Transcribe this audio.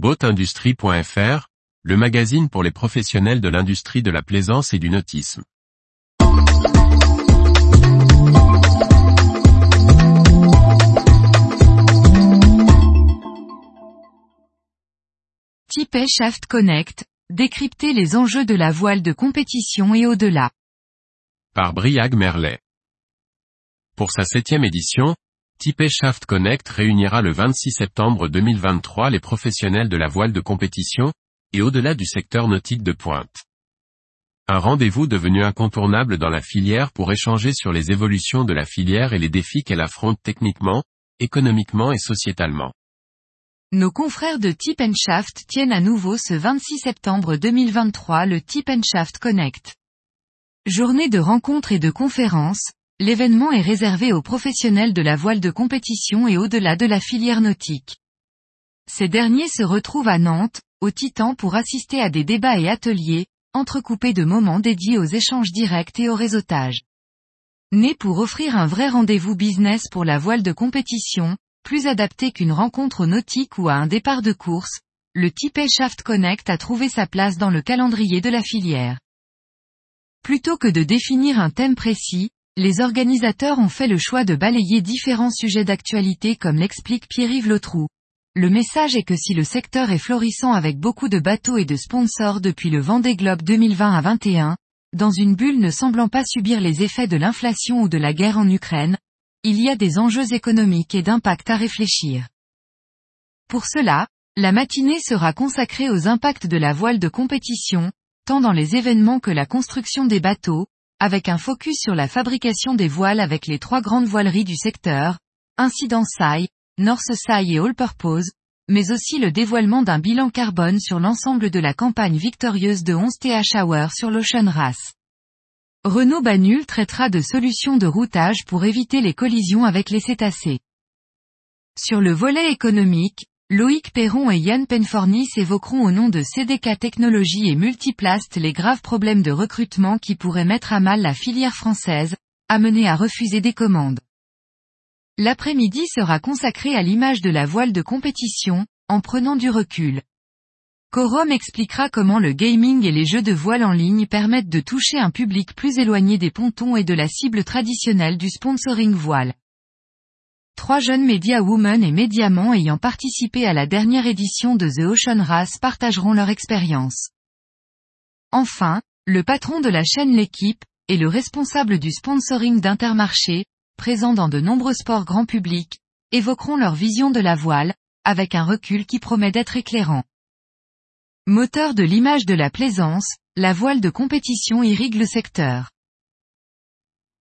Boatindustrie.fr, le magazine pour les professionnels de l'industrie de la plaisance et du nautisme. Tipeee Shaft Connect, décrypter les enjeux de la voile de compétition et au-delà. Par Briag Merlet. Pour sa septième édition, Tipeee Shaft Connect réunira le 26 septembre 2023 les professionnels de la voile de compétition, et au-delà du secteur nautique de pointe. Un rendez-vous devenu incontournable dans la filière pour échanger sur les évolutions de la filière et les défis qu'elle affronte techniquement, économiquement et sociétalement. Nos confrères de Tip Shaft tiennent à nouveau ce 26 septembre 2023 le Tip Shaft Connect. Journée de rencontres et de conférences, L'événement est réservé aux professionnels de la voile de compétition et au-delà de la filière nautique. Ces derniers se retrouvent à Nantes, au Titan pour assister à des débats et ateliers, entrecoupés de moments dédiés aux échanges directs et au réseautage. Né pour offrir un vrai rendez-vous business pour la voile de compétition, plus adapté qu'une rencontre nautique ou à un départ de course, le Tipeee Shaft Connect a trouvé sa place dans le calendrier de la filière. Plutôt que de définir un thème précis, les organisateurs ont fait le choix de balayer différents sujets d'actualité comme l'explique Pierre-Yves Lotrou. Le message est que si le secteur est florissant avec beaucoup de bateaux et de sponsors depuis le Vendée Globe 2020 à 21, dans une bulle ne semblant pas subir les effets de l'inflation ou de la guerre en Ukraine, il y a des enjeux économiques et d'impact à réfléchir. Pour cela, la matinée sera consacrée aux impacts de la voile de compétition, tant dans les événements que la construction des bateaux, avec un focus sur la fabrication des voiles avec les trois grandes voileries du secteur, Incident SAI, North SAI et All Purpose, mais aussi le dévoilement d'un bilan carbone sur l'ensemble de la campagne victorieuse de 11 TH Hour sur l'Ocean Race. Renault Banul traitera de solutions de routage pour éviter les collisions avec les cétacés. Sur le volet économique, Loïc Perron et Yann Penfornis évoqueront au nom de CDK Technologies et Multiplast les graves problèmes de recrutement qui pourraient mettre à mal la filière française, amenée à refuser des commandes. L'après-midi sera consacré à l'image de la voile de compétition, en prenant du recul. Corum expliquera comment le gaming et les jeux de voile en ligne permettent de toucher un public plus éloigné des pontons et de la cible traditionnelle du sponsoring voile trois jeunes média women et médiamans ayant participé à la dernière édition de The Ocean Race partageront leur expérience. Enfin, le patron de la chaîne L'équipe, et le responsable du sponsoring d'Intermarché, présent dans de nombreux sports grand public, évoqueront leur vision de la voile, avec un recul qui promet d'être éclairant. Moteur de l'image de la plaisance, la voile de compétition irrigue le secteur.